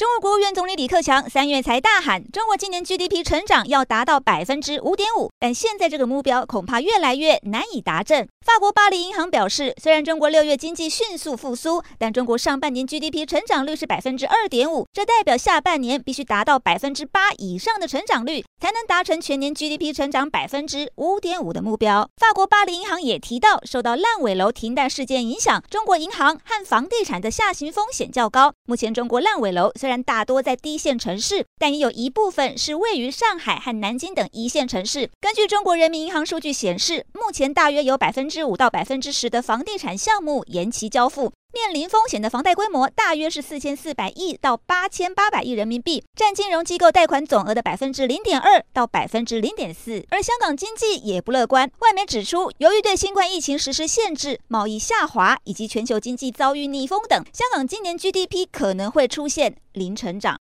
中国国务院总理李克强三月才大喊，中国今年 GDP 成长要达到百分之五点五，但现在这个目标恐怕越来越难以达成。法国巴黎银行表示，虽然中国六月经济迅速复苏，但中国上半年 GDP 成长率是百分之二点五，这代表下半年必须达到百分之八以上的成长率，才能达成全年 GDP 成长百分之五点五的目标。法国巴黎银行也提到，受到烂尾楼停贷事件影响，中国银行和房地产的下行风险较高。目前中国烂尾楼虽然大多在低线城市，但也有一部分是位于上海和南京等一线城市。根据中国人民银行数据显示，目前大约有百分之之五到百分之十的房地产项目延期交付，面临风险的房贷规模大约是四千四百亿到八千八百亿人民币，占金融机构贷款总额的百分之零点二到百分之零点四。而香港经济也不乐观，外媒指出，由于对新冠疫情实施限制、贸易下滑以及全球经济遭遇逆风等，香港今年 GDP 可能会出现零成长。